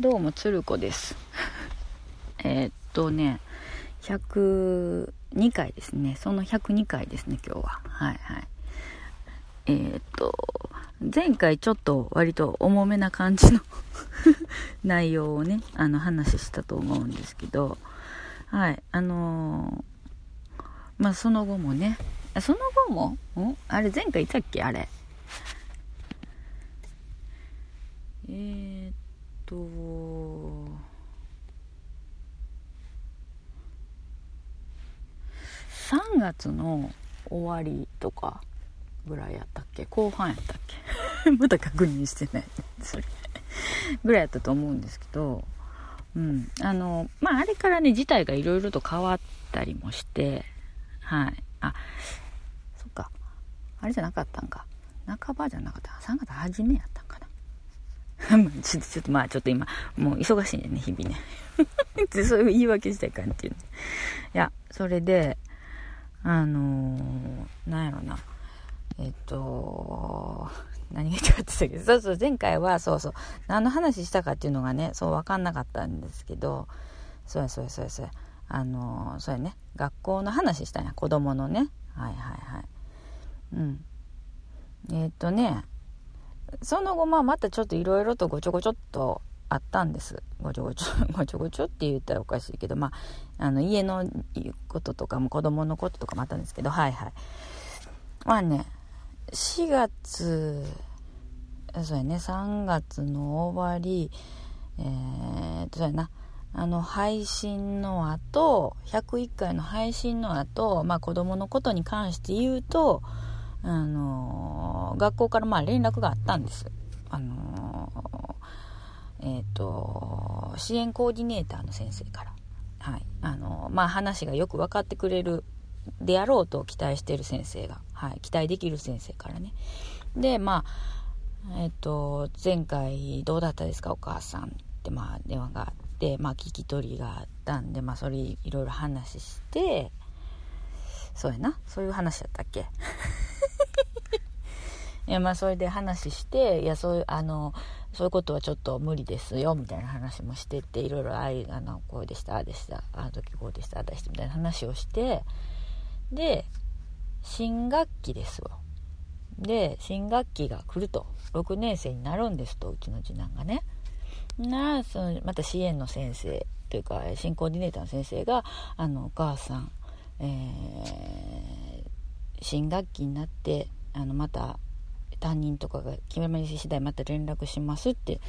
どうもつる子です。えっとね102回ですね。その102回ですね今日は。はいはい。えーっと前回ちょっと割と重めな感じの 内容をねあの話したと思うんですけどはいあのーまあその後もねその後も？んあれ前回言ったっけ？あれ。えー、っと3月の終わりとかぐらいやったっけ？後半やったっけ？まだ確認してない。それ。ぐらいやったと思うんですけど。うん。あのまああれからね事態がいろいろと変わったりもして。はい。あそっか。あれじゃなかったんか。半ばじゃなかった。3月初めやったんかな。ちょっとちょっとまあちょっと今もう忙しいんでね日々ね。そういう言い訳したい感じいやそれであのー、なんやろな。えっと何が言いたかったけ？どそうそう前回はそうそう。何の話したかっていうのがねそう分かんなかったんですけどそうやそうやそうやそうや。あのー、そうやね。学校の話したんや子供のね。はいはいはい。うん。えっとねその後まあまたちょっといろいろとごちょごちょっとあったんです。ごちょごちょ ごちょごちょって言ったらおかしいけどまああの家のこととかも子供のこととかもあったんですけどはいはい。まあね4月そうやね3月の終わりえー、そうやな。あの配信の後101回の配信の後まあ子供のことに関して言うとあの学校からまあ連絡があったんです。あのえっ、ー、と支援コーディネーターの先生から。はい。あのまあ話がよく分かってくれるであろうと期待してる先生が、はい、期待できる先生からね。でまあえっ、ー、と前回どうだったですか？お母さんってまあ電話があってまあ聞き取りがあったんでまあそれいろいろ話して。そうやな。そういう話だったっけ？いやまあそれで話していやそういうあのそういうことはちょっと無理ですよみたいな話もしてっていろいろああのこうでしたああでしたあの時こうでしたああでしたみたいな話をしてで新学期ですよ。で新学期が来ると。6年生になるんですとうちの次男がね。なそのまた支援の先生というか新コーディネーターの先生が「あのお母さん、えー、新学期になってあのまた担任とかが決めまり次第また連絡しますって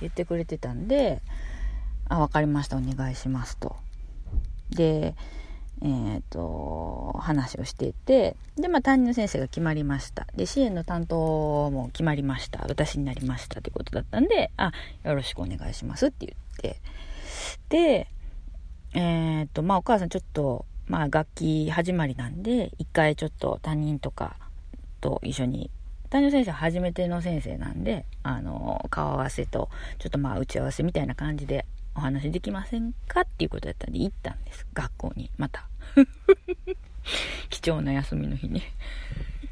言ってくれてたんで、あ、分かりました、お願いしますと。で、えっ、ー、と、話をしていて、で、まあ担任の先生が決まりました。で、支援の担当も決まりました。私になりましたってことだったんで、あ、よろしくお願いしますって言って。で、えっ、ー、と、まあお母さんちょっと、まあ楽器始まりなんで、一回ちょっと担任とかと一緒に担任先生は初めての先生なんで、あの、顔合わせと、ちょっとまあ打ち合わせみたいな感じでお話できませんかっていうことだったんで行ったんです。学校に。また。貴重な休みの日に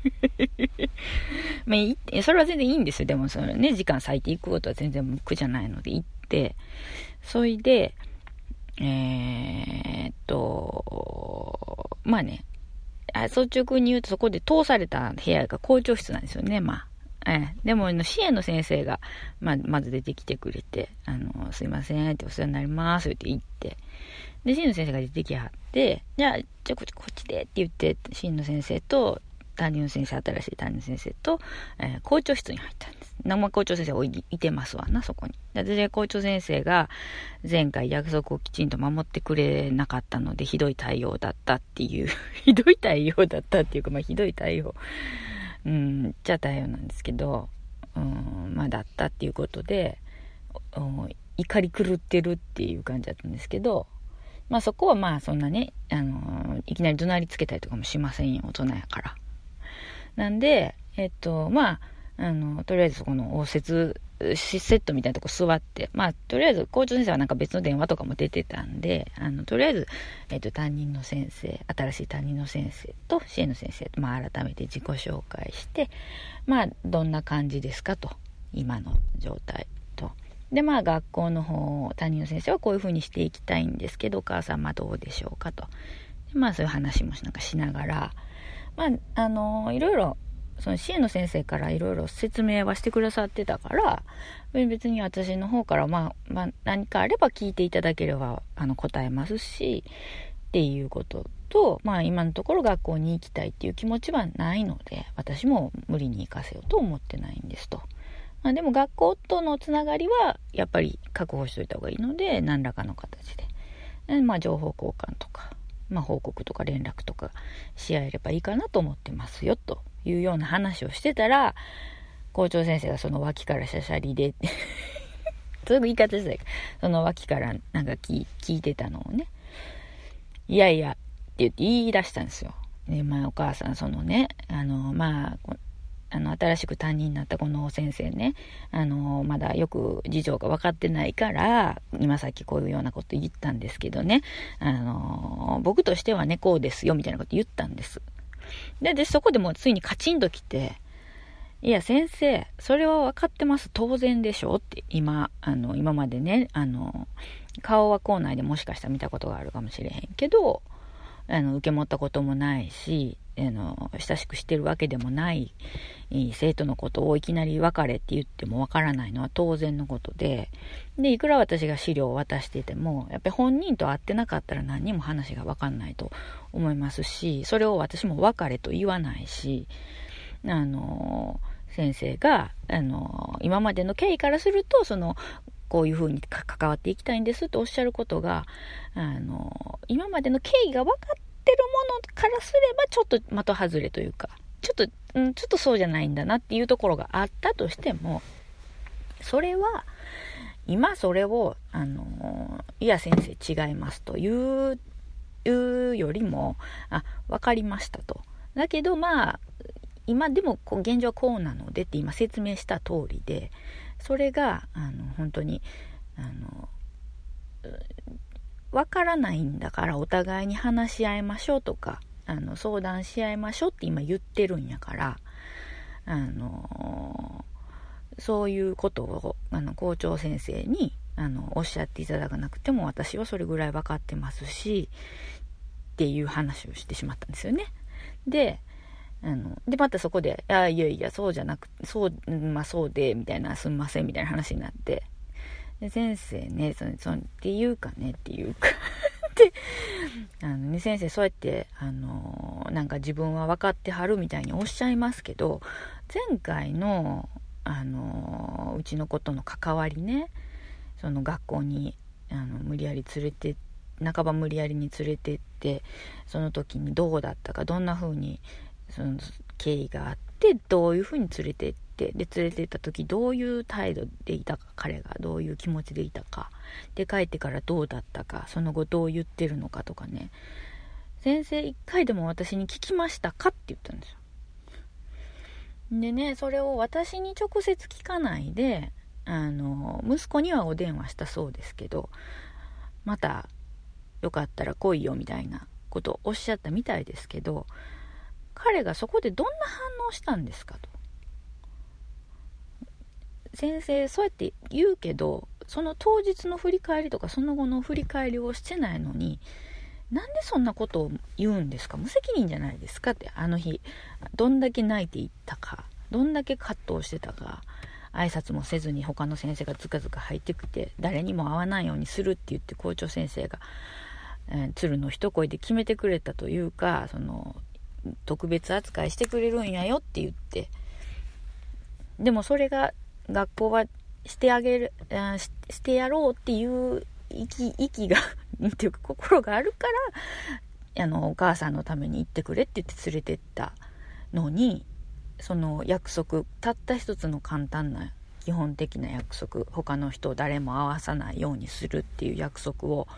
まあ、それは全然いいんですよ。でも、そのね、時間割いていくことは全然苦じゃないので行って、それで、えー、っと、まあね、あ率直に言うとそこで通された部屋が校長室なんですよね、まあ。ええ、でも、支援の先生が、まあ、まず出てきてくれて、あの、すいませんってお世話になりますって言って、で、支援の先生が出てきはって、じゃあ、じゃあこっち、こっちでって言って、支援の先生と、担任の先生、新しい担任の先生と、えー、校長室に入ったんです。生校長先生いいてますわな、そこに。で、校長先生が前回約束をきちんと守ってくれなかったので、ひどい対応だったっていう ひどい対応だったっていうか、まあ、ひどい対応、うん、じゃあ対応なんですけど、うん、まあ、だったっていうことで、怒り狂ってるっていう感じだったんですけど、まあそこはまあそんなね、あのいきなり怒鳴りつけたりとかもしませんよ、大人やから。なんで、えっと、まあ、あの、とりあえずこの応接セットみたいなとこ座って、まあ、とりあえず校長先生はなんか別の電話とかも出てたんで、あの、とりあえず、えっと、担任の先生、新しい担任の先生と支援の先生と、まあ、改めて自己紹介して、まあ、どんな感じですかと、今の状態と。でまあ学校の方担任の先生はこういうふうにしていきたいんですけどお母様どうでしょうかとまあそういう話もなんかしながらまああのいろいろその支援の先生からいろいろ説明はしてくださってたから別に私の方からまあ、まあ、何かあれば聞いていただければあの答えますしっていうことと、まあ今のところ学校に行きたいっていう気持ちはないので、私も無理に行かせようと思ってないんですと。まあでも学校とのつながりはやっぱり確保しといた方がいいので、何らかの形で。でまあ情報交換とか、まあ報告とか連絡とかし合えればいいかなと思ってますよというような話をしてたら、校長先生がその脇からしゃしゃりで そういう言い方してその脇からなんか聞いてたのをね、いやいや、って言って言い出したんですよ。で、まあお母さん、そのね、あの、まあ、あの、新しく担任になったこの先生ね、あの、まだよく事情が分かってないから、今さっきこういうようなこと言ったんですけどね、あの、僕としてはね、こうですよ、みたいなこと言ったんです。で、で、そこでもうついにカチンと来て、いや、先生、それは分かってます。当然でしょって、今、あの、今までね、あの、顔は校内でもしかしたら見たことがあるかもしれへんけど、あの、受け持ったこともないし、あの、親しくしてるわけでもない生徒のことをいきなり別れって言ってもわからないのは当然のことで、で、いくら私が資料を渡してても、やっぱり本人と会ってなかったら何にも話がわかんないと思いますし、それを私も別れと言わないし、あの、先生が、あの、今までの経緯からすると、その、こういうふうに関わっていきたいんですとおっしゃることが、あの、今までの経緯が分かってるものからすれば、ちょっと的外れというか、ちょっと、うん、ちょっとそうじゃないんだなっていうところがあったとしても、それは、今それを、あの、いや先生違いますという、いうよりも、あ、分かりましたと。だけどまあ、今でも現状はこうなのでって今説明した通りで、それがあの本当にあのわからないんだからお互いに話し合いましょうとかあの相談し合いましょうって今言ってるんやからあのそういうことをあの校長先生にあのおっしゃっていただかなくても私はそれぐらい分かってますしっていう話をしてしまったんですよね。であの、で、またそこで、あいやいや、そうじゃなく、そう、まあそうで、みたいな、すんません、みたいな話になって、で、先生ね、その、そのっていうかね、っていうか。で、あのね、先生、そうやって、あの、なんか自分は分かってはるみたいにおっしゃいますけど、前回の、あの、うちの子との関わりね、その学校に、あの、無理やり連れて、半ば無理やりに連れてって、その時にどうだったか、どんな風に、その経緯があってどういうふうに連れてってで連れてった時どういう態度でいたか彼がどういう気持ちでいたかで帰ってからどうだったかその後どう言ってるのかとかね。先生一回でも私に聞きましたかって言ったんですよ。でねそれを私に直接聞かないであの息子にはお電話したそうですけどまたよかったら来いよみたいなことをおっしゃったみたいですけど彼がそこでどんな反応したんですかと。先生そうやって言うけどその当日の振り返りとかその後の振り返りをしてないのになんでそんなことを言うんですか？無責任じゃないですかってあの日どんだけ泣いていったかどんだけ葛藤してたか挨拶もせずに他の先生がずかずか入ってきて誰にも会わないようにするって言って校長先生が、えー、鶴の一声で決めてくれたというかその特別扱いしてくれるんやよって言って、でもそれが学校はしてあげる、あししてやろうっていう息、息が、っていうか心があるから、あの、お母さんのために行ってくれって言って連れてったのに、その約束、たった一つの簡単な基本的な約束、他の人を誰も会わさないようにするっていう約束を、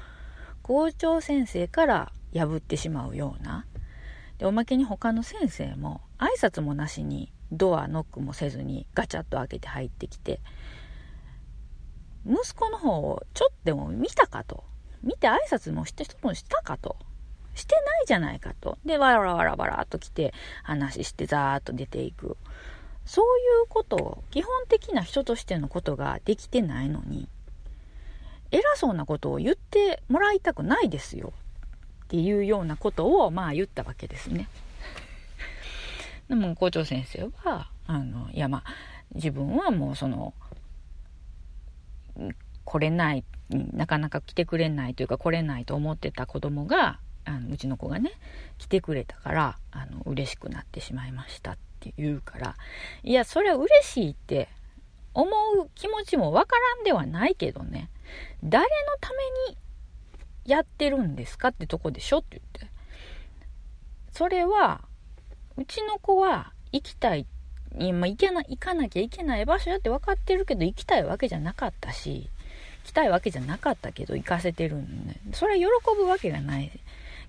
校長先生から破ってしまうような、でおまけに他の先生も挨拶もなしにドアノックもせずにガチャッと開けて入ってきて息子の方をちょっとでも見たかと。見て挨拶もしてもしたかと。してないじゃないかと。でわらわらわらっと来て話してザーッと出ていく。そういうことを基本的な人としてのことができてないのに偉そうなことを言ってもらいたくないですよ。っていうようなことをまあ言ったわけですね。でも校長先生はあのいやまあ自分はもうその来れないなかなか来てくれないというか来れないと思ってた子供があのうちの子がね来てくれたからあの嬉しくなってしまいましたって言うからいやそれは嬉しいって思う気持ちもわからんではないけどね誰のためにやってるんですかってとこでしょって言って。それはうちの子は行きたい今行けな行かなきゃいけない場所やって分かってるけど行きたいわけじゃなかったし来たいわけじゃなかったけど行かせてるんでそれは喜ぶわけがない。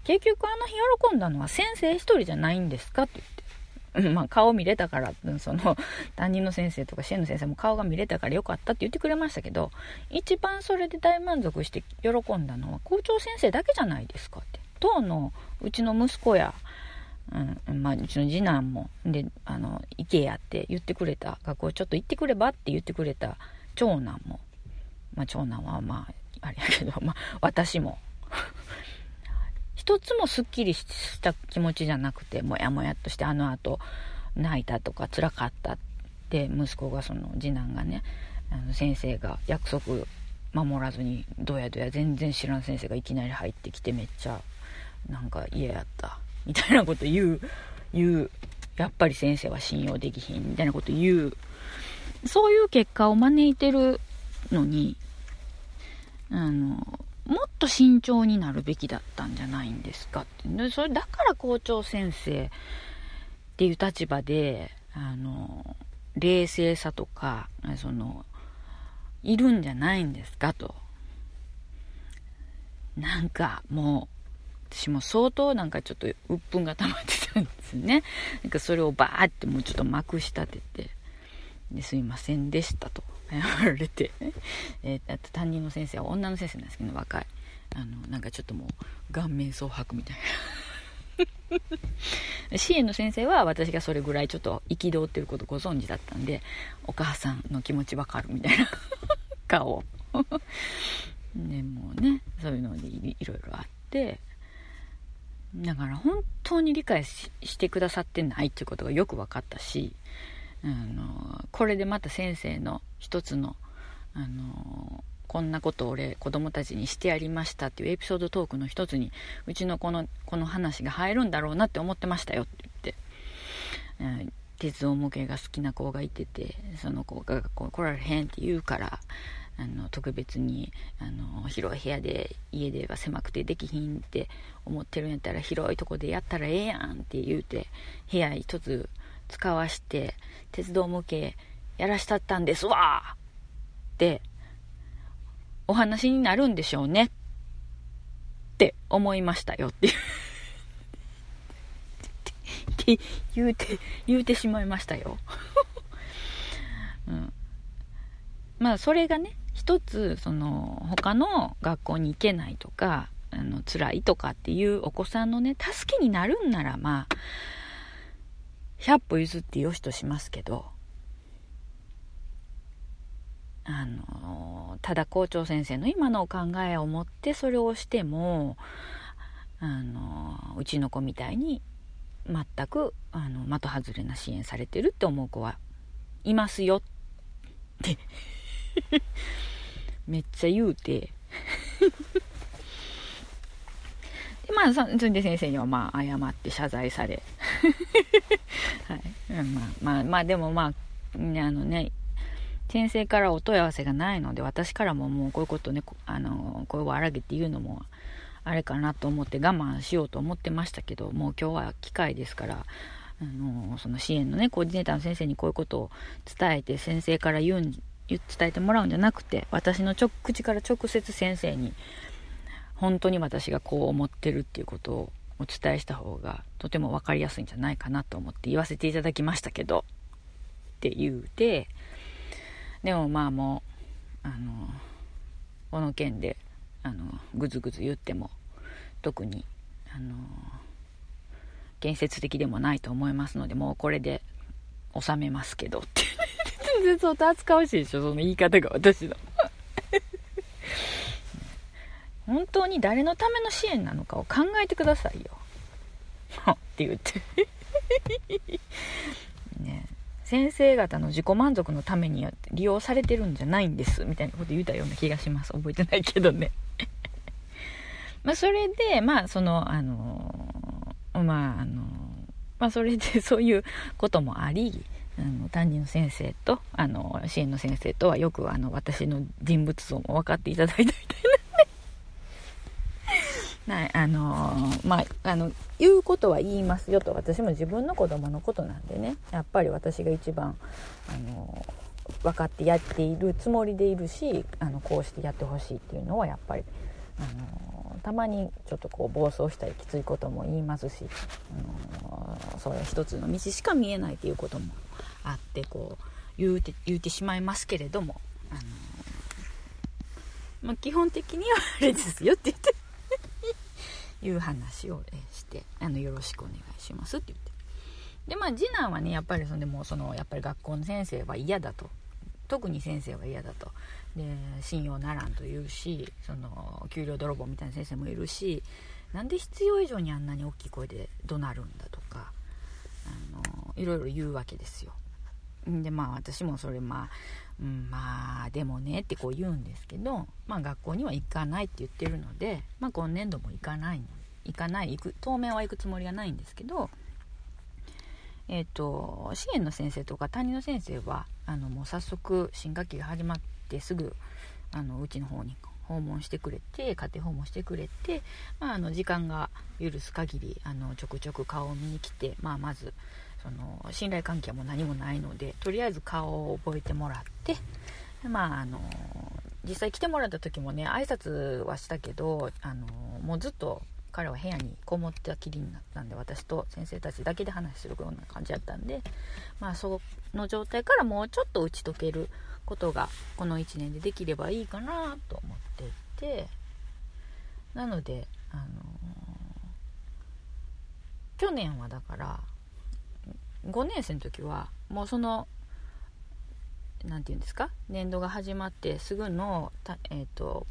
結局あの日喜んだのは先生一人じゃないんですかって言って。まあ顔見れたからその担任の先生とか支援の先生も顔が見れたからよかったって言ってくれましたけど一番それで大満足して喜んだのは校長先生だけじゃないですかって。当のうちの息子やうん、まあ、うちの次男も、で、あの、行けやって言ってくれた、学校ちょっと行ってくればって言ってくれた長男も、まあ、長男はまあ、あれやけど、まあ、私も。一つもすっきりした気持ちじゃなくて、もやもやっとしてあの後、泣いたとか辛かったって、息子がその次男がね、あの先生が約束守らずに、どやどや全然知らん先生がいきなり入ってきてめっちゃ、なんか嫌やった。みたいなこと言う、言う。やっぱり先生は信用できひん、みたいなこと言う。そういう結果を招いてるのに、あの、もっと慎重になるべきだったんじゃないんですかって。それだから校長先生っていう立場で、あの、冷静さとか、その、いるんじゃないんですかと。なんかもう、私も相当なんかちょっと鬱憤が溜まってたんですね。なんかそれをバーってもうちょっとまくし立てて、ですいませんでしたと 言われて、えー、あと担任の先生は女の先生なんですけど、若い。あの、なんかちょっともう顔面蒼白みたいな。支援の先生は私がそれぐらいちょっと憤ってることご存知だったんで、お母さんの気持ちわかるみたいな顔。でもうね、そういうのでいろいろあって、だから本当に理解してくださってないっていうことがよく分かったし、あの、これでまた先生の一つの、あの、こんなことを俺子供たちにしてやりましたっていうエピソードトークの一つにうちのこのこの話が入るんだろうなって思ってましたよって言って、うん、鉄道模型が好きな子がいててその子がこう来られへんって言うからあの特別にあの広い部屋で家では狭くてできひんって思ってるんやったら広いとこでやったらええやんって言うて部屋一つ使わして鉄道模型やらしたったんですわ。ってお話になるんでしょうね。って思いましたよ。ってって言うて言うてしまいましたよ、うん、まあそれがね一つその他の学校に行けないとかあの辛いとかっていうお子さんのね助けになるんならまあ100歩譲ってよしとしますけどあのただ校長先生の今のお考えを持ってそれをしてもあのうちの子みたいに全くあの的外れな支援されてるって思う子はいますよって。めっちゃ言うて。まあそんで先生にはまあ謝って謝罪されはいまあまあまあでもまあねあのね先生からお問い合わせがないので私からももうこういうことねあの声を荒げて言うのもあれかなと思って我慢しようと思ってましたけどもう今日は機会ですからあのその支援のねコーディネーターの先生にこういうことを伝えて先生から言うん伝えてもらうんじゃなくて私の口から直接先生に本当に私がこう思ってるっていうことをお伝えした方がとても分かりやすいんじゃないかなと思って言わせていただきましたけど。って言うてでもまあもうあのこの件であのぐずぐず言っても特にあの建設的でもないと思いますのでもうこれで収めますけどって。全然相当扱わしいでしょその言い方が私の。本当に誰のための支援なのかを考えてくださいよ。って言って。ね。先生方の自己満足のために利用されてるんじゃないんです。みたいなこと言うたような気がします。覚えてないけどね。まあそれでまあそのあのまああのまあそれでそういうこともありあの担任の先生とあの支援の先生とはよくあの私の人物像も分かっていただいたみたいな。はい、あのー、まあ、あの、言うことは言いますよと、私も自分の子供のことなんでね、やっぱり私が一番、あのー、分かってやっているつもりでいるし、あの、こうしてやってほしいっていうのは、やっぱり、あのー、たまにちょっとこう、暴走したりきついことも言いますし、あのそれは一つの道しか見えないっていうこともあって、こう、言うて、言うてしまいますけれども、あのまあ、基本的にはあれですよって言っていう話をしてあのよろしくお願いしますって言って。でまあ次男はねやっぱりそでもそのやっぱり学校の先生は嫌だと。特に先生は嫌だと。で信用ならんと言うしその給料泥棒みたいな先生もいるしなんで必要以上にあんなに大きい声で怒鳴るんだとかあのいろいろ言うわけですよ。でまあ私もそれまあ、うん、まあでもねってこう言うんですけど、まあ、学校には行かないって言ってるので、まあ、今年度も行かない行かない行く当面は行くつもりはないんですけどえっ、ー、と支援の先生とか担任の先生はあのもう早速新学期が始まってすぐあのうちの方に訪問してくれて家庭訪問してくれて、まあ、あの時間が許す限りあのちょくちょく顔を見に来て、まあ、まずその信頼関係も何もないのでとりあえず顔を覚えてもらってまああの実際来てもらった時もね挨拶はしたけどあのもうずっと彼は部屋にこもったきりになったんで私と先生たちだけで話するような感じだったんでまあその状態からもうちょっと打ち解けることがこの1年でできればいいかなと思っていてなのであの去年はだから5年生の時はもうその何て言うんですか？年度が始まってすぐのえーと、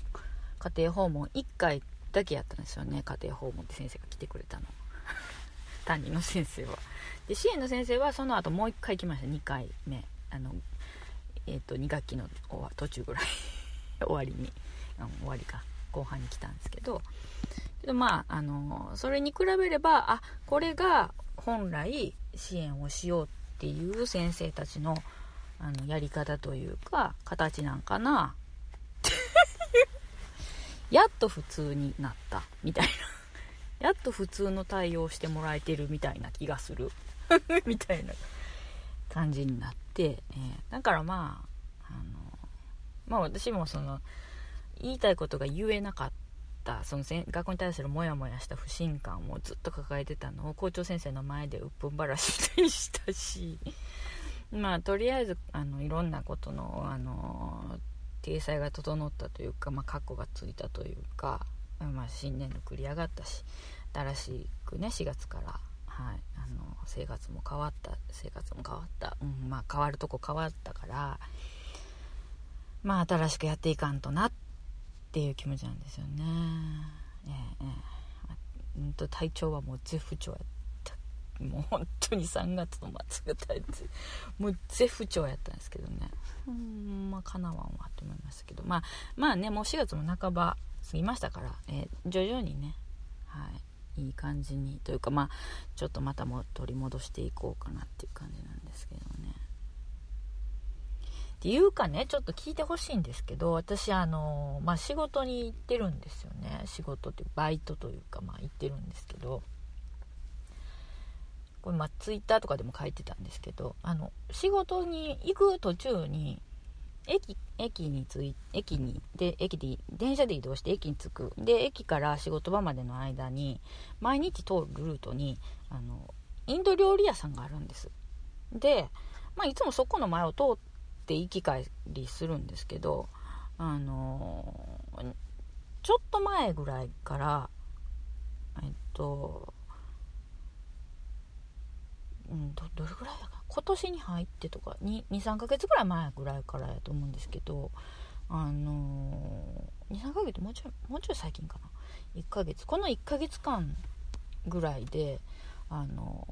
家庭訪問1回だけやったんですよね。家庭訪問って先生が来てくれたの。担任の先生は。で支援の先生はその後もう1回来ました。2回目。あのえ、ー、と2学期の途中ぐらい。終わりに、うん、終わりか。後半に来たんですけど。まああのそれに比べればあこれが本来支援をしようっていう先生たちのあのやり方というか形なんかな。やっと普通になったみたいな。やっと普通の対応してもらえてるみたいな気がする。みたいな感じになって、えー、だからまああのまあ私もその言いたいことが言えなかっったその学校に対するモヤモヤした不信感をずっと抱えてたのを校長先生の前でうっぷんばらしみたいにしたしまあとりあえずあのいろんなことのあの体裁が整ったというか、まあ、カッコがついたというか、まあ、新年度繰り上がったし新しくね4月から、はい、あの生活も変わった生活も変わった、うんまあ、変わるとこ変わったからまあ新しくやっていかんとなってっていう気持ちなんですよね。えええんと体調はもう絶不調やった。もう本当に3月の末が大変もう絶不調やったんですけどね。うんまあかなわんわと思いましたけど。まあまあねもう4月も半ば過ぎましたから、えー、徐々にねはいいい感じにというかまあちょっとまたも取り戻していこうかなっていう感じなんですけどっていうかねちょっと聞いてほしいんですけど私あのまあ仕事に行ってるんですよね。仕事っていうバイトというかまあ行ってるんですけど。これまあツイッターとかでも書いてたんですけどあの仕事に行く途中に駅駅に着い駅にで駅で電車で移動して駅に着く。で駅から仕事場までの間に毎日通るルートにあのインド料理屋さんがあるんです。で、まあ、いつもそこの前を通って行き帰りするんですけどあのー、ちょっと前ぐらいからえっと、うん、どどれぐらいだか今年に入ってとか23ヶ月ぐらい前ぐらいからやと思うんですけどあのー、23ヶ月もうちょいもうちょい最近かな？1ヶ月。この1ヶ月間ぐらいであの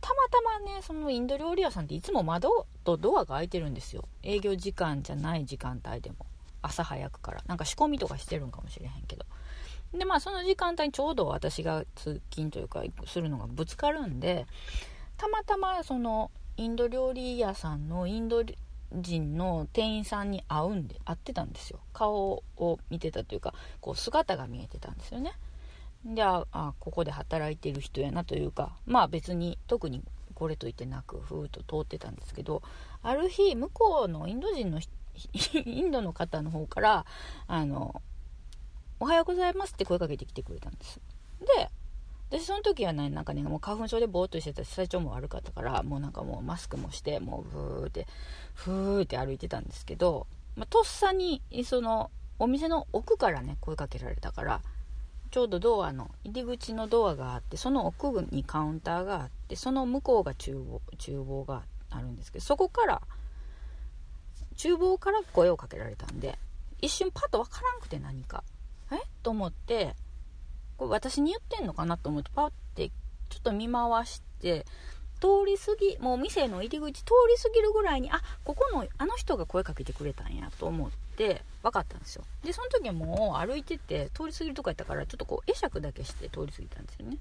たまたまねそのインド料理屋さんっていつも窓とドアが開いてるんですよ。営業時間じゃない時間帯でも。朝早くから。なんか仕込みとかしてるんかもしれへんけど。でまあその時間帯にちょうど私が通勤というかするのがぶつかるんでたまたまそのインド料理屋さんのインド人の店員さんに会うんで会ってたんですよ。顔を見てたというかこう姿が見えてたんですよね。でああここで働いてる人やなというかまあ別に特にこれといってなくふーっと通ってたんですけどある日向こうのインド人の インドの方の方からあの「おはようございます」って声かけてきてくれたんです。で私その時はねなんかねもう花粉症でぼーっとしてたし体調も悪かったからもうなんかもうマスクもしてもうふーってふーって歩いてたんですけど、まあ、とっさにそのお店の奥からね声かけられたからちょうどドアの入り口のドアがあってその奥にカウンターがあってその向こうが厨房厨房があるんですけどそこから厨房から声をかけられたんで一瞬パッと分からんくて何か。え？と思ってこれ私に言ってんのかなと思ってパッてちょっと見回して通り過ぎもう店の入り口通り過ぎるぐらいにあここのあの人が声かけてくれたんやと思って分かったんですよ。でその時はもう歩いてて通り過ぎるとこやったからちょっとこう会釈だけして通り過ぎたんですよね。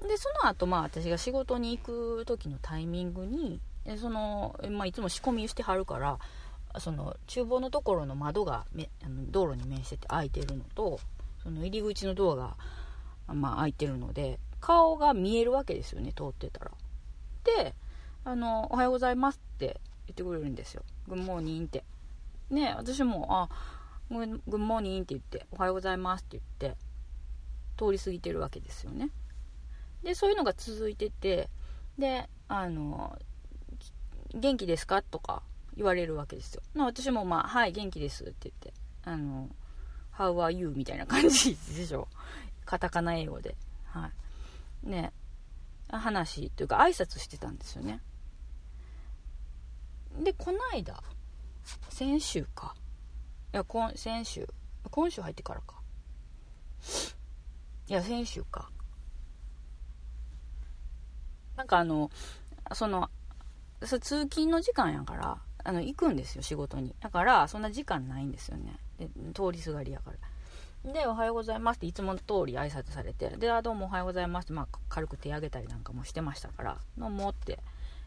でその後まあ私が仕事に行く時のタイミングにその、まあ、いつも仕込みしてはるからその厨房のところの窓がめあの道路に面してて開いてるのとその入り口のドアが、まあ、開いてるので顔が見えるわけですよね通ってたら。であの「おはようございます」って言ってくれるんですよ「グッモーニン」って。ね私も「あグッモーニン」って言って「おはようございます」って言って通り過ぎてるわけですよねでそういうのが続いててであの「元気ですか?」とか言われるわけですよ私もまあ「はい元気です」って言ってあの How are you? みたいな感じでしょ。カタカナ英語で。はい。ね。話というか挨拶してたんですよね。で、こないだ、先週か。いや、今、先週。今週入ってからか。いや、先週か。なんかあの、その、通勤の時間やから、あの、行くんですよ、仕事に。だから、そんな時間ないんですよね。で通りすがりやからで「おはようございます」っていつもの通り挨拶されてで「あどうもおはようございます」って、まあ、軽く手挙げたりなんかもしてましたから「どうも」って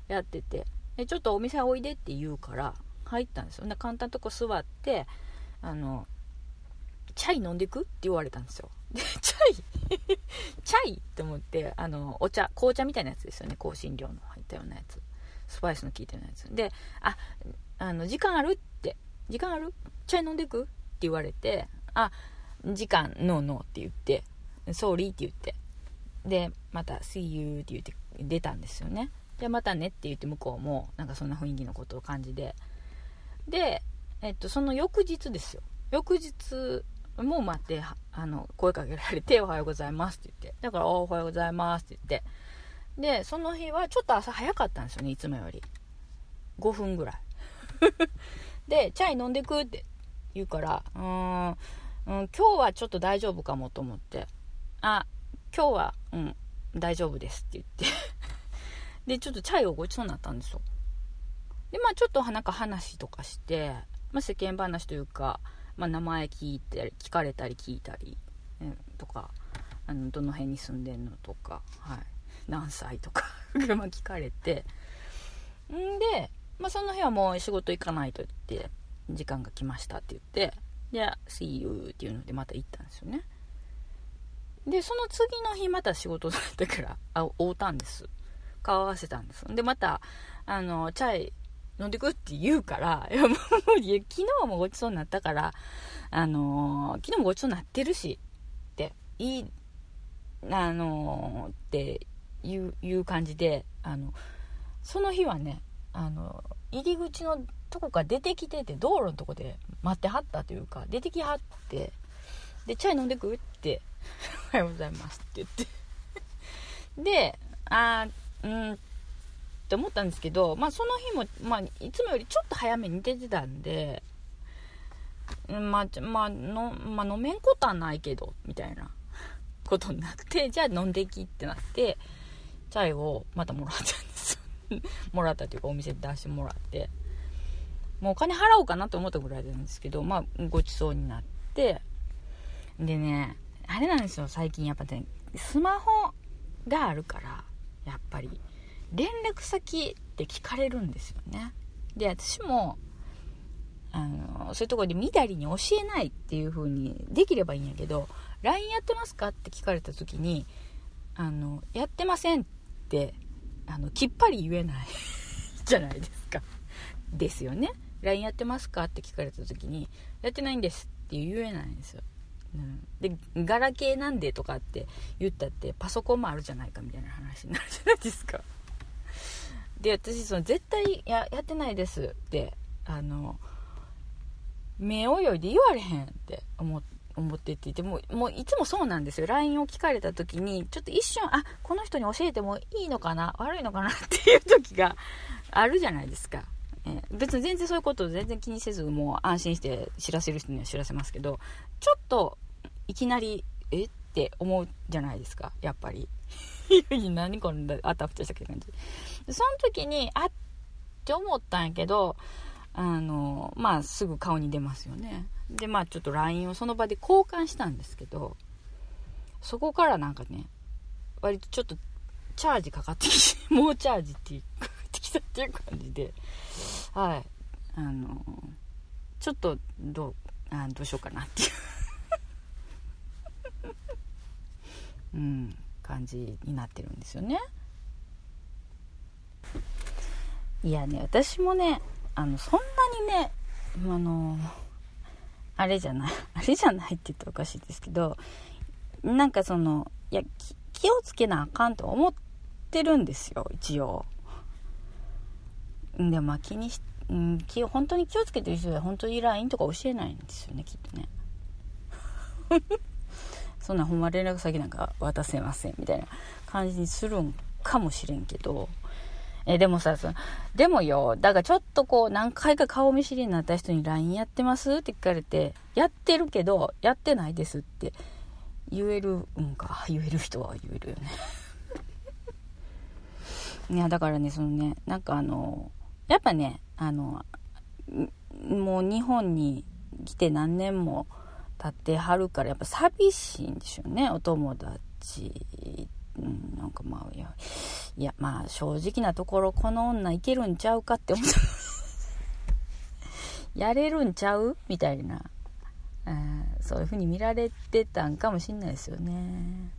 やっててでちょっとお店おいでって言うから入ったんですよ。で簡単なとこ座ってあのチャイ飲んでく？って言われたんですよ。でチャイ チャイって思ってあのお茶紅茶みたいなやつですよね。香辛料の入ったようなやつ。スパイスの効いてるやつ。でああの時間ある？って。時間ある？チャイ飲んでく？って言われて、あ、時間、ノーノーって言って、ソーリーって言って、で、また、see you って言って出たんですよね。で、またねって言って向こうも、なんかそんな雰囲気のことを感じで。で、えっと、その翌日ですよ。翌日も待って、あの、声かけられて、おはようございますって言って。だから、おはようございますって言って。で、その日はちょっと朝早かったんですよね、いつもより。5分ぐらい。で、チャイ飲んでくって言うから、うーん、うん、今日はちょっと大丈夫かもと思って、あ、今日は、うん、大丈夫ですって言って で、ちょっとチャイをごちそうになったんですよ。で、まあちょっとなんか話とかして、まあ世間話というか、まあ名前聞いて、聞かれたり聞いたり、うん、とか、あの、どの辺に住んでんのとか、はい、何歳とか ま聞かれて、んで、まあその日はもう仕事行かないと言って、時間が来ましたって言って、で、See you っていうのでまた行ったんですよね。で、その次の日また仕事だったから、あ、会うたんです。顔合わせたんです。で、また、あの、チャイ飲んでくって言うから、いや、もう、昨日もごちそうになったから、あの昨日もごちそうになってるし、って、いい、あのっていう、いう感じで、あの、その日はね、あの、入り口のとこから出てきてて、道路のとこで待ってはったというか、出てきはって、で、チャイ飲んでくって、おはようございますって言って。で、あー、うん、って思ったんですけど、まあ、その日も、まあ、いつもよりちょっと早めに出てたんで、まあ、まあ、の、まあ、飲めんことはないけど、みたいなことになって、じゃあ飲んでいきってなって、チャイをまたもらったんです もらったというか、お店で出してもらって、もうお金払おうかなと思ったぐらいなんですけど、まあ、ごちそうになって、でね、あれなんですよ、最近やっぱね、スマホがあるから、やっぱり、連絡先って聞かれるんですよね。で、私も、あの、そういうとこでみだりに教えないっていう風にできればいいんやけど、LINE やってますかって聞かれた時に、あの、やってませんって、あの、きっぱり言えない じゃないですか。ですよね。LINE やってますかって聞かれた時に、やってないんですって言えないんですよ。うん、で、ガラケーなんでとかって言ったってパソコンもあるじゃないかみたいな話になるじゃないですか。で、私、その絶対ややってないですって、あの、目泳いで言われへんって思思ってて、でも、もういつもそうなんですよ。LINE を聞かれた時に、ちょっと一瞬、あ、この人に教えてもいいのかな悪いのかなっていう時があるじゃないですか。え別に全然そういうことを全然気にせず、もう安心して知らせる人には知らせますけど、ちょっといきなり、え？って思うじゃないですか、やっぱり。何こんなあたふたしたっけ感じ。その時に、あって思ったんやけど、あの、まあ、すぐ顔に出ますよね。で、まあ、ちょっと LINE をその場で交換したんですけど、そこからなんかね、割とちょっとチャージかかってきて、もうチャージってかかってきたっていう感じで、はい。あの、ちょっと、どう、あどうしようかなっていう うん、感じになってるんですよね。いやね、私もね、あの、そんなにね、あの、あれじゃない、あれじゃないって言ったらおかしいですけど、なんかその、いや、気をつけなあかんと思ってるんですよ、一応。でも、まあ気にし、うん、気、本当に気をつけてる人は本当に LINE とか教えないんですよね、きっとね。そんなほんま連絡先なんか渡せませんみたいな感じにするんかもしれんけど、え、でもさ、その、でもよ、だからちょっとこう、何回か顔見知りになった人に LINE やってますって聞かれて、やってるけど、やってないですって言えるんか、言える人は言えるよね。いや、だからね、そのね、なんかあの、やっぱね、あの、もう日本に来て何年も経ってはるから、やっぱ寂しいんでしょうね、お友達うん、なんかまあ、いや、いや、まあ、正直なところ、この女いけるんちゃうかって思った。やれるんちゃうみたいな、うん、そういう風に見られてたんかもしんないですよね。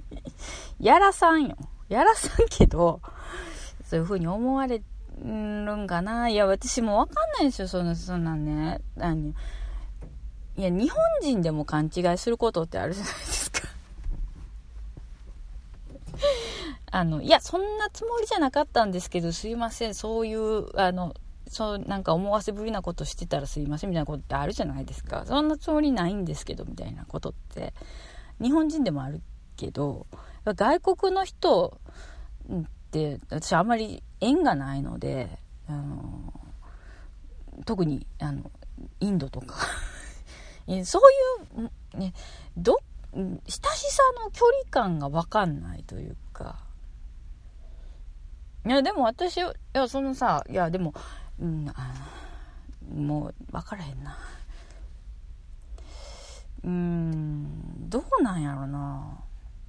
やらさんよ。やらさんけど、そういう風に思われるんかな。いや、私もわかんないですよ、そんな、そんなんね。何いや、日本人でも勘違いすることってあるじゃないですか。あの、いや、そんなつもりじゃなかったんですけど、すいません、そういう、あの、そう、なんか思わせぶりなことしてたらすいませんみたいなことってあるじゃないですか。そんなつもりないんですけど、みたいなことって、日本人でもあるけど、外国の人って、私あんまり縁がないので、あの、特に、あの、インドとか そういう、ね、ど、親しさの距離感がわかんないというか、いや、でも私、いや、そのさ、いや、でも、うん、あもう、分からへんな。うん、どうなんやろな。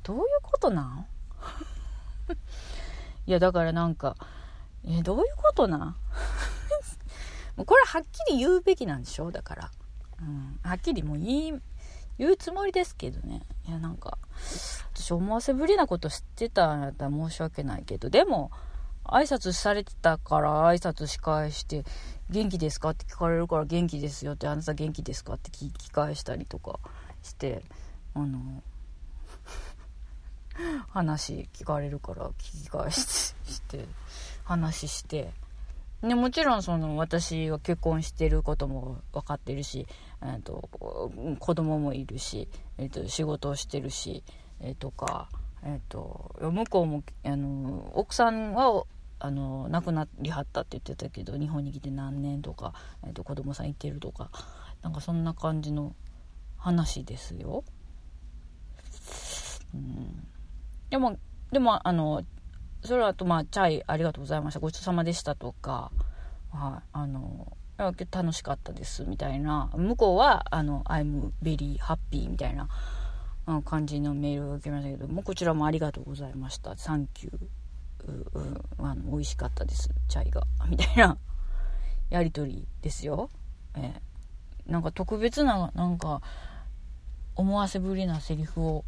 どういうことなん？いや、だからなんか、え、どういうことなん？これはっきり言うべきなんでしょ？だから。はっきりもう言い、言うつもりですけどね。いや、なんか、私思わせぶりなこと知ってたんやったら申し訳ないけど、でも、挨拶されてたから挨拶し返して、元気ですかって聞かれるから元気ですよって、あなた元気ですかって聞き返したりとかして、あの、話聞かれるから聞き返して、話して、でもちろんその私は結婚してることも分かってるし、と、子供もいるし、えーと、仕事をしてるし、えー、とかえっ、と向こうもあの奥さんはあの亡くなりはったって言ってたけど日本に来て何年とか、えーと、子供さんいてるとかなんかそんな感じの話ですよ。うん、でもでもあのそれはあとまあチャイありがとうございましたごちそうさまでしたとか、はい、あの楽しかったですみたいな。向こうはあの I'm very happy みたいな感じのメールを受けましたけどもこちらもありがとうございました。サンキューあの美味しかったです。チャイが。みたいな。やり取りですよ、えー、なんか特別ななんか思わせぶりなセリフを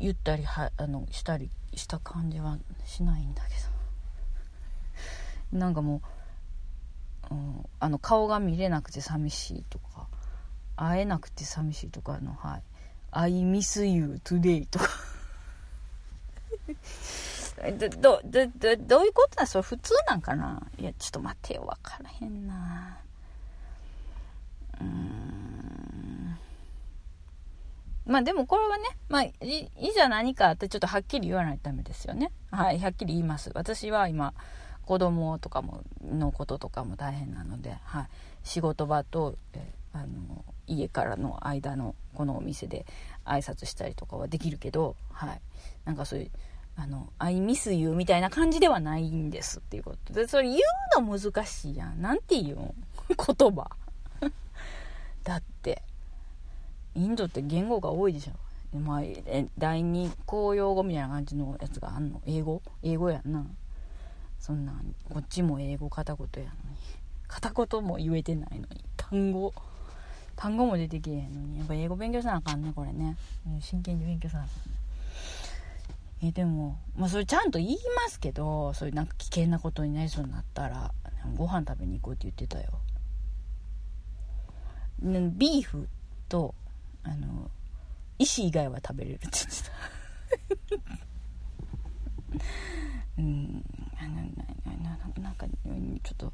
言ったりはあのしたりした感じはしないんだけど。なんかもう、うん、あの顔が見れなくて寂しいとか会えなくて寂しいとかのはい「I miss you today」とか ど、ど、ど、どういうことだ？それ普通なんかな？いや、ちょっと待ってよ。わからへんな。うん。まあでもこれはね、まあ、い、いざ何かってちょっとはっきり言わないとダメですよね。はい、はっきり言います。私は今、子供とかも、のこととかも大変なので、はい。仕事場と、えあの、家からの間のこのお店で挨拶したりとかはできるけど、はい。なんかそういう、あの、I miss you みたいな感じではないんですっていうことで、それ言うの難しいやん。なんて言うん？言葉。だって、インドって言語が多いでしょ。まあ、第二公用語みたいな感じのやつがあんの？英語？英語やんな。そんなん、こっちも英語片言やのに。片言も言えてないのに。単語。単語も出てきへんのに。やっぱ英語勉強せなあかんね、これね。真剣に勉強せなあかんね。えでも、まあ、それちゃんと言いますけどそういうなんか危険なことになりそうになったらご飯食べに行こうって言ってたよビーフとあの石以外は食べれるって言ってた うんななんかちょっと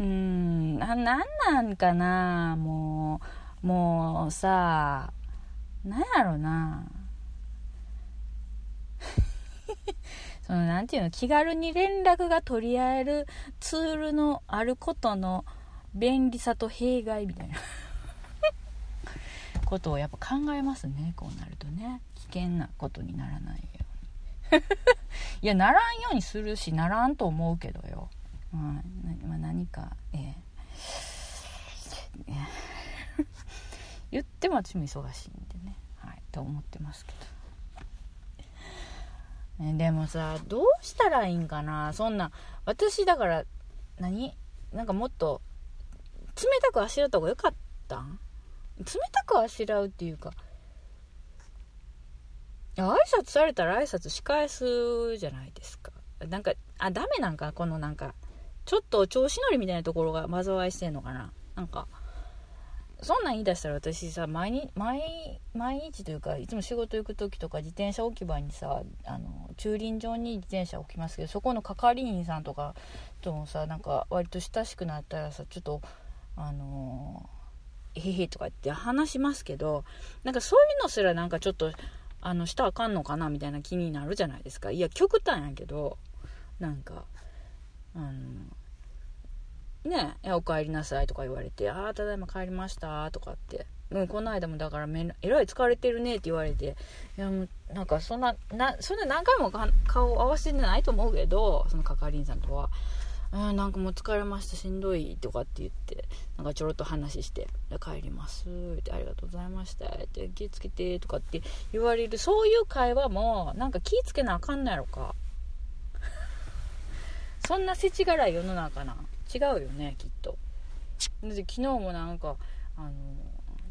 うんななんなんかなもうもうさなんやろな その、なんていうの、気軽に連絡が取り合えるツールのあることの便利さと弊害みたいな ことをやっぱ考えますね、こうなるとね。危険なことにならない。いや、ならんようにするし、ならんと思うけどよ。うん、まあ、何か、ええ。言っても私も忙しいんでね、はい、と思ってますけど。ね、でもさ、どうしたらいいんかな。そんな、私だから、何？なんかもっと、冷たくあしらった方がよかったん？冷たくあしらうっていうか、挨拶されたら挨拶し返すじゃないですか。なんか、あ、ダメなんかこのなんか、ちょっと調子乗りみたいなところが災いしてんのかななんか、そんなん言い出したら私さ毎日毎日というかいつも仕事行く時とか自転車置き場にさあの駐輪場に自転車置きますけどそこの係員さんとかともさなんか割と親しくなったらさちょっとあのえへへとかって話しますけどなんかそういうのすらなんかちょっとあのしたらあかんのかなみたいな気になるじゃないですかいや極端やけどなんかあのねえ、お帰りなさいとか言われて、ああ、ただいま帰りましたとかって。うん、この間もだからめ、えらい疲れてるねって言われて、いや、もう、なんかそんな、な、そんな何回も顔合わせてないと思うけど、その係員さんとは。あなんかもう疲れました、しんどいとかって言って、なんかちょろっと話して、帰りますって、ありがとうございましたって、気ぃつけてとかって言われる、そういう会話も、なんか気ぃつけなあかんのやろか。そんな世知辛い世の中な。違うよねきっとで昨日もなんかあの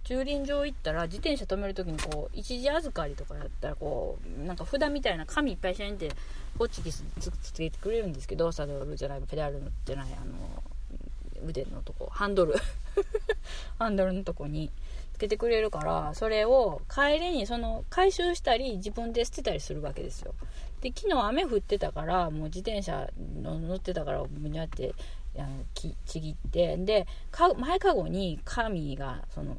駐輪場行ったら自転車止める時にこう一時預かりとかだったらこうなんか札みたいな紙いっぱいシャンってホッチキスつつけてくれるんですけどサドルじゃないペダルじゃないあの腕のとこハンドル。ハンドルのとこにつけてくれるからそれを帰りにその回収したり自分で捨てたりするわけですよ。で昨日雨降ってたからもう自転車の乗ってたからむにゃってあのちぎってでか前かごに紙がその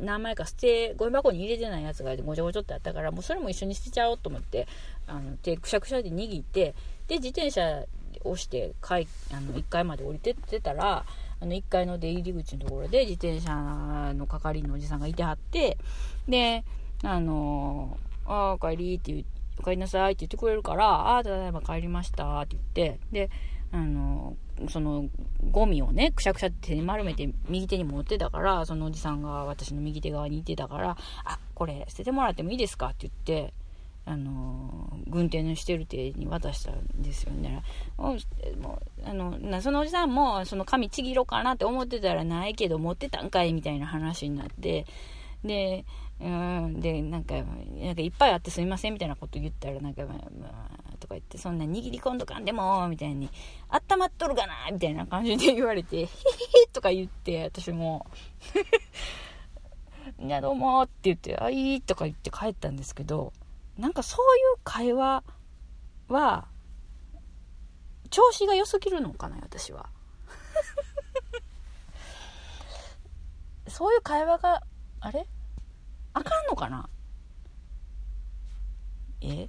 何枚か捨てゴミ箱に入れてないやつがごちょごちょってあったからもうそれも一緒に捨てちゃおうと思ってあの手くしゃくしゃで握ってで自転車をして階あの1階まで降りてってたらあの1階の出入り口のところで自転車の係員のおじさんがいてはってであのー、ああお帰りって言お帰りなさいって言ってくれるからああただいま帰りましたって言ってであのそのゴミをねくしゃくしゃって手に丸めて右手に持ってたからそのおじさんが私の右手側にいてたから「あこれ捨ててもらってもいいですか?」って言ってあの軍手のしてる手に渡したんですよね。もうあのそのおじさんもその紙ちぎろうかなって思ってたらないけど持ってたんかいみたいな話になってでうん。でなんかなんかいっぱいあってすいませんみたいなこと言ったらなんか、まあ、とか言ってそんな握り込んどかんでもみたいに温まっとるかなみたいな感じで言われて「へへへ」とか言って私も「いやどうも」って言って「あいい」とか言って帰ったんですけどなんかそういう会話は調子が良すぎるのかな私は。そういう会話があれ？あかんのかな？え？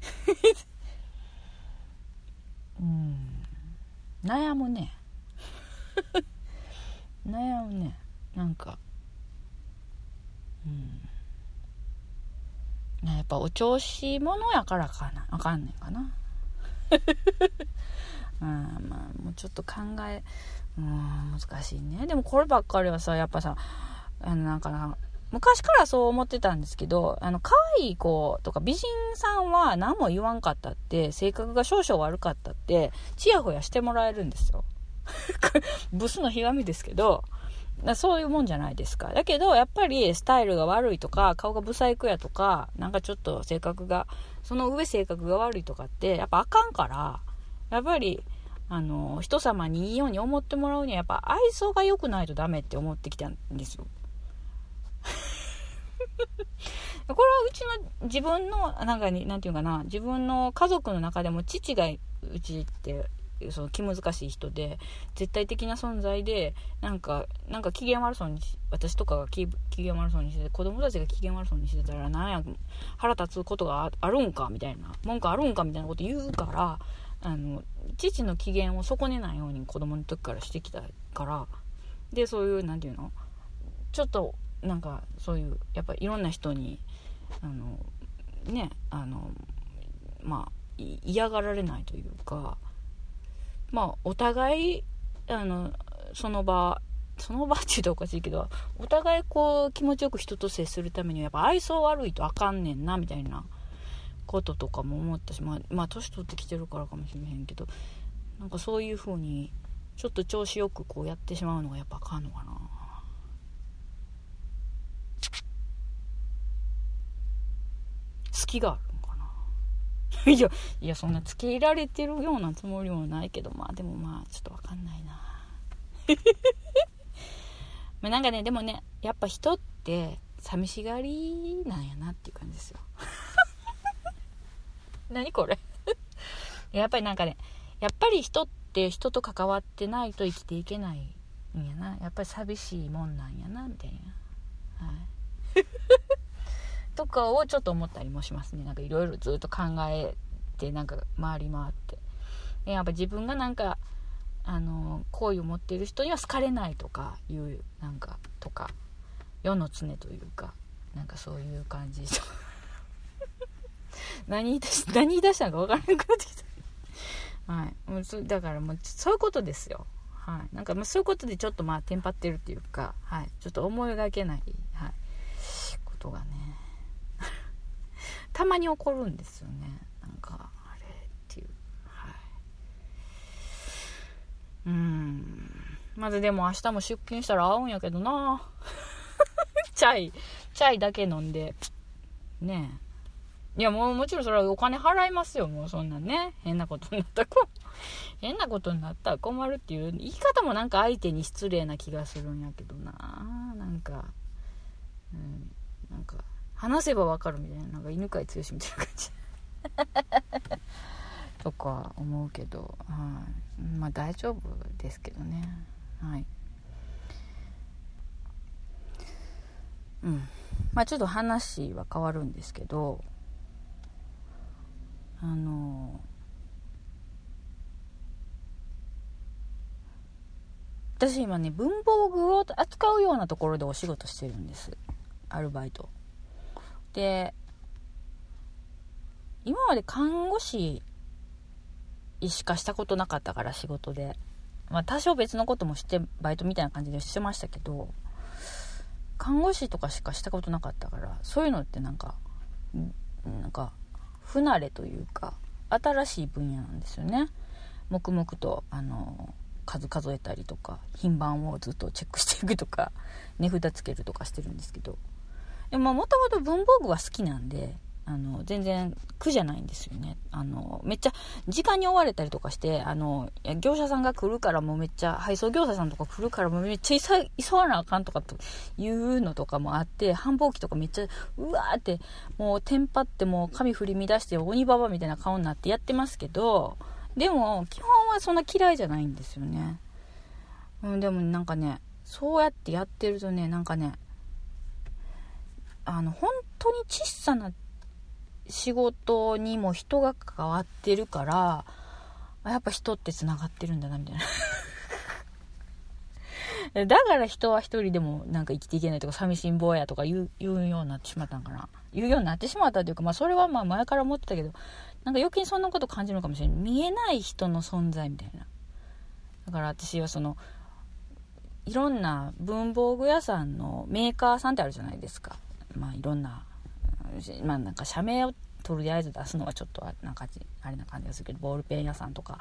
うん。悩むね。悩むね。なんか。うん。やっぱお調子者やからかな。あかんねんかな。うんまあもうちょっと考えうん難しいね。でもこればっかりはさやっぱさあのなんかな昔からそう思ってたんですけど、あの、可愛い子とか美人さんは何も言わんかったって、性格が少々悪かったって、ちやほやしてもらえるんですよ。ブスのひがみですけど、そういうもんじゃないですか。だけど、やっぱりスタイルが悪いとか、顔がブサイクやとか、なんかちょっと性格が、その上性格が悪いとかって、やっぱあかんから、やっぱり、あの、人様にいいように思ってもらうには、やっぱ愛想が良くないとダメって思ってきたんですよ。これはうちの自分の、なんかに、なんていうかな、自分の家族の中でも父がうちってその気難しい人で絶対的な存在でなんかなんか機嫌悪そうに私とかが機嫌悪そうにしてて子供たちが機嫌悪そうにしてたらなんや腹立つことがあるんかみたいな文句あるんかみたいなこと言うからあの父の機嫌を損ねないように子供の時からしてきたからでそういう何て言うのちょっとなんかそういうやっぱいろんな人にあのねあのまあ嫌がられないというかまあ、お互い、あの、その場、その場って言うとおかしいけど、お互いこう気持ちよく人と接するためにはやっぱ愛想悪いとあかんねんな、みたいなこととかも思ったし、まあ、まあ、年取ってきてるからかもしれへんけど、なんかそういう風に、ちょっと調子よくこうやってしまうのがやっぱあかんのかな。隙がある。いや、いや、そんなつけ入られてるようなつもりもないけど、まあでもまあ、ちょっとわかんないな。まあなんかね、でもね、やっぱ人って寂しがりなんやなっていう感じですよ。何これ？やっぱりなんかね、やっぱり人って人と関わってないと生きていけないんやな。やっぱり寂しいもんなんやな、みたいな。はい。とかをちょっと思ったりもしますね。なんかいろいろずっと考えてなんか回り回って。でやっぱ自分がなんかあの好意を持っている人には好かれないとかいうなんかとか世の常というかなんかそういう感じ 何言い出し何言い出したのか分からなくなってきた。はい。もうだからもうそういうことですよ。はい。なんかまあそういうことでちょっとまあテンパってるっていうかはい。ちょっと思いがけないはい。ことがね。たまに起こるんですよね。なんかあれっていう。はい。うん。まずでも明日も出勤したら会うんやけどな。チャイチャイだけ飲んで。ね。えいやもうもちろんそれはお金払いますよ。もうそんなね。変なことになったら 変なことになったら困るっていう言い方もなんか相手に失礼な気がするんやけどな。なんか、うん、なんか話せばわかるみたいななんか犬飼剛みたいな感じ。とか思うけど、はい、まあ大丈夫ですけどね。はい。うん。まあちょっと話は変わるんですけどあの私今ね文房具を扱うようなところでお仕事してるんです。アルバイト。で今まで看護師しかしたことなかったから仕事で。まあ多少別のこともしてバイトみたいな感じでしてましたけど看護師とかしかしたことなかったからそういうのってなんかなんか不慣れというか新しい分野なんですよね。黙々とあの数数えたりとか品番をずっとチェックしていくとか値札つけるとかしてるんですけど。でももともと文房具は好きなんであの全然苦じゃないんですよね。あのめっちゃ時間に追われたりとかしてあの業者さんが来るからもうめっちゃ配送業者さんとか来るからもうめっちゃ急がなあかんとかというのとかもあって繁忙期とかめっちゃうわーってもうテンパってもう髪振り乱して鬼ババみたいな顔になってやってますけどでも基本はそんな嫌いじゃないんですよね、うん、でもなんかねそうやってやってるとねなんかねあの本当に小さな仕事にも人が関わってるからやっぱ人ってつながってるんだなみたいな。だから人は一人でもなんか生きていけないとか寂しん坊やとか言う言うようになってしまったんかな。言うようになってしまったというかまあそれはまあ前から思ってたけどなんか余計にそんなこと感じるのかもしれない。見えない人の存在みたいな。だから私はそのいろんな文房具屋さんのメーカーさんってあるじゃないですか。まあいろんなまあなんか社名をとりあえず出すのはちょっとなんかあれな感じがするけどボールペン屋さんとか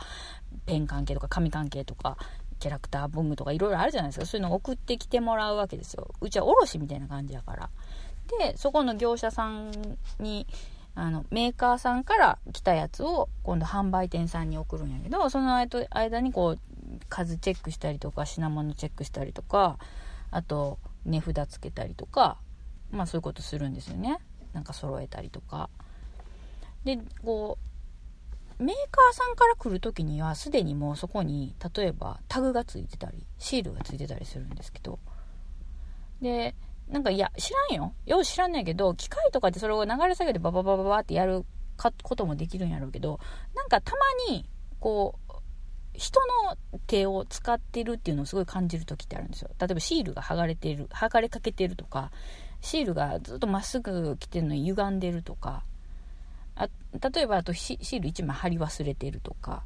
ペン関係とか紙関係とかキャラクター文具とかいろいろあるじゃないですか。そういうのを送ってきてもらうわけですよ。うちは卸みたいな感じだから。でそこの業者さんにあのメーカーさんから来たやつを今度販売店さんに送るんやけどその間にこう数チェックしたりとか品物チェックしたりとかあと値札つけたりとかまあそういうことするんですよね。なんか揃えたりとか。でこうメーカーさんから来る時にはすでにもうそこに例えばタグがついてたりシールがついてたりするんですけど。でなんかいや知らんよ。よう知らんねんけど機械とかでそれを流れ作業でバババババってやることもできるんやろうけどなんかたまにこう人の手を使ってるっていうのをすごい感じる時ってあるんですよ。例えばシールが剥がれてる剥がれかけてるとかシールがずっとまっすぐ来てるのに歪んでるとか。あ例えばあとシール1枚貼り忘れてるとか。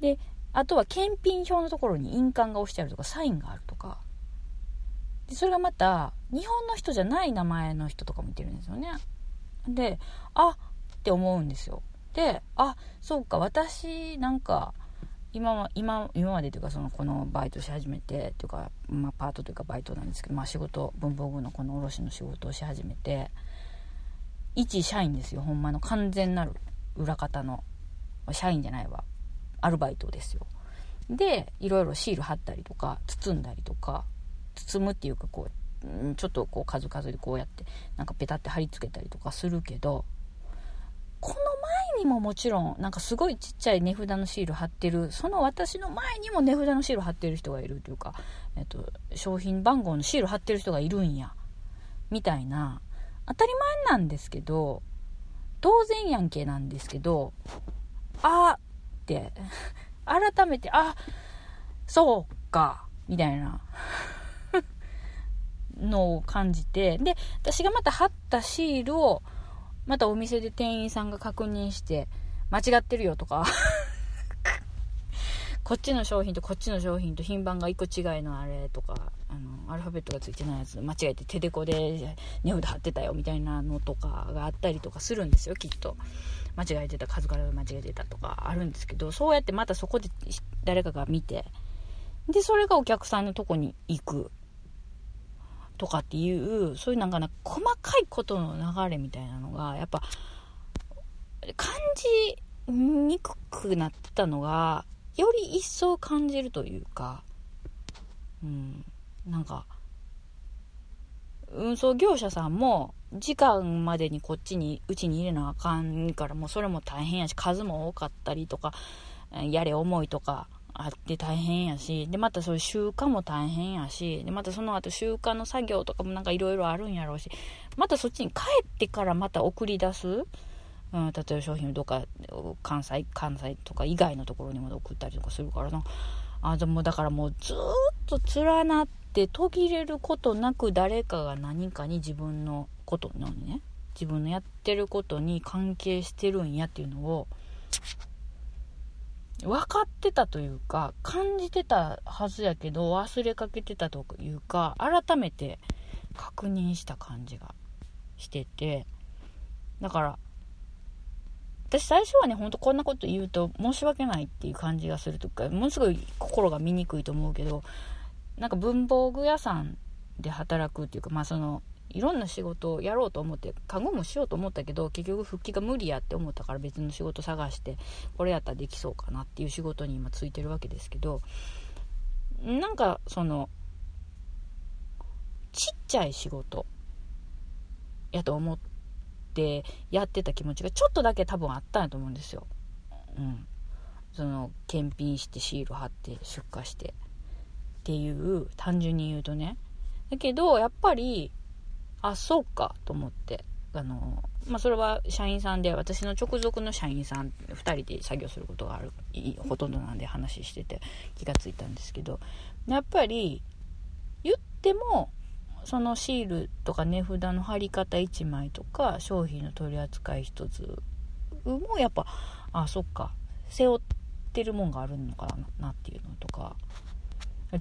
であとは検品表のところに印鑑が押してあるとかサインがあるとか。でそれがまた日本の人じゃない名前の人とかもいてるんですよね。であって思うんですよ。であそうか私なんか今は今今までというかそのこのバイトし始めてというか、まあ、パートというかバイトなんですけど、まあ、仕事文房具のこの卸の仕事をし始めて一社員ですよほんまの。完全なる裏方の社員じゃないわ。アルバイトですよ。でいろいろシール貼ったりとか包んだりとか包むっていうかこうちょっとこう数々でこうやってなんかペタって貼り付けたりとかするけどこの前にももちろんなんかすごいちっちゃい値札のシール貼ってるその私の前にも値札のシール貼ってる人がいるというか、えっと、商品番号のシール貼ってる人がいるんやみたいな当たり前なんですけど当然やんけなんですけどあって改めてあそうかみたいな のを感じてで私がまた貼ったシールをまたお店で店員さんが確認して、間違ってるよとか こっちの商品とこっちの商品と品番が1個違いのあれとか、あの、アルファベットがついてないやつ間違えて手でこで値札貼ってたよみたいなのとかがあったりとかするんですよ、きっと。間違えてた、数から間違えてたとかあるんですけど、そうやってまたそこで誰かが見て、で、それがお客さんのとこに行く。とかっていうそういうなんかな細かいことの流れみたいなのがやっぱ感じにくくなってたのがより一層感じるというかうんなんか運送業者さんも時間までにこっちにうちに入れなあかんからもうそれも大変やし数も多かったりとかやれ重いとかあって大変やし、で、またそういう集荷も大変やし、で、またその後集荷の作業とかもなんかいろいろあるんやろうし、またそっちに帰ってからまた送り出す、うん、例えば商品をどっか、関西、関西とか以外のところにまで送ったりとかするからな。あ、でもだからもうずっと連なって途切れることなく誰かが何かに自分のことのね、自分のやってることに関係してるんやっていうのを、分かってたというか感じてたはずやけど忘れかけてたというか改めて確認した感じがしててだから私最初はねほんとこんなこと言うと申し訳ないっていう感じがするとかものすごい心が醜いと思うけどなんか文房具屋さんで働くっていうかまあそのいろんな仕事をやろうと思って看護もしようと思ったけど結局復帰が無理やって思ったから別の仕事探してこれやったらできそうかなっていう仕事に今ついてるわけですけどなんかそのちっちゃい仕事やと思ってやってた気持ちがちょっとだけ多分あったんやと思うんですよ。うん、その検品してシール貼って出荷して。っていう単純に言うとね。だけどやっぱりあそうかと思って。あのまあ、それは社員さんで私の直属の社員さん2人で作業することがあるほとんどなんで話してて気がついたんですけど。やっぱり言ってもそのシールとか値札の貼り方1枚とか商品の取り扱い1つもやっぱあそっか背負ってるもんがあるのかなっていうのとか。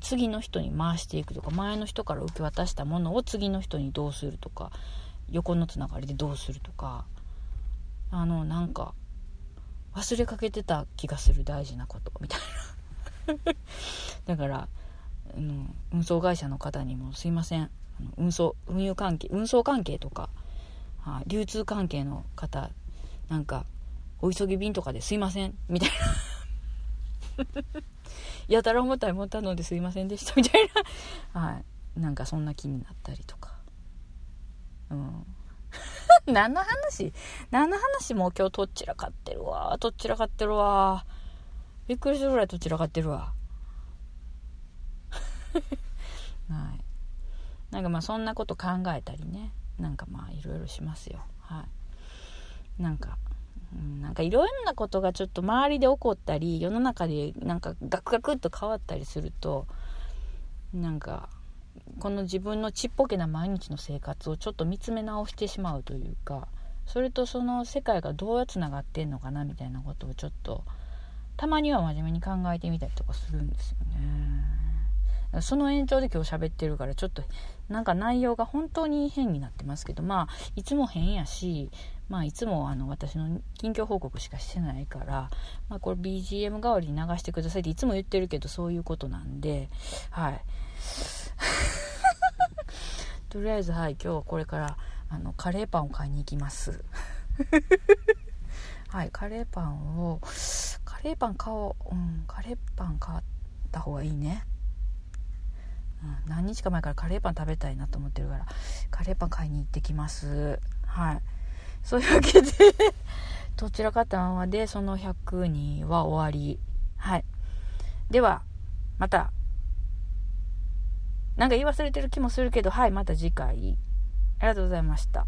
次の人に回していくとか前の人から受け渡したものを次の人にどうするとか横のつながりでどうするとかあのなんか忘れかけてた気がする大事なことみたいな。だから、うん、運送会社の方にもすいません。運送運輸関係運送関係とか、流通関係の方なんかお急ぎ便とかですいません。みたいな。やたら重たいもったのですいませんでしたみたいな。はい。なんかそんな気になったりとか。うん。何の話？何の話もう今日とっちらかってるわ。とっちらかってるわ。びっくりするぐらいとっちらかってるわ。はい。なんかまあそんなこと考えたりね。なんかまあいろいろしますよ。はい。なんかなんかいろんなことがちょっと周りで起こったり世の中でなんかガクガクっと変わったりするとなんかこの自分のちっぽけな毎日の生活をちょっと見つめ直してしまうというかそれとその世界がどうつながってんのかなみたいなことをちょっとたまには真面目に考えてみたりとかするんですよね。その延長で今日喋ってるからちょっとなんか内容が本当に変になってますけどまあいつも変やしまあ、いつもあの私の近況報告しかしてないから、まあ、これ BGM 代わりに流してくださいっていつも言ってるけどそういうことなんで、はい。とりあえず、はい、今日はこれからあのカレーパンを買いに行きます。はい、カレーパンを、カレーパン買おう。うん、カレーパン買った方がいいね。何日か前からカレーパン食べたいなと思ってるから、カレーパン買いに行ってきます。はい。そういうわけでどちらかったままで、その100人は終わり。はい。では、また、なんか言い忘れてる気もするけど、はい、また次回。ありがとうございました。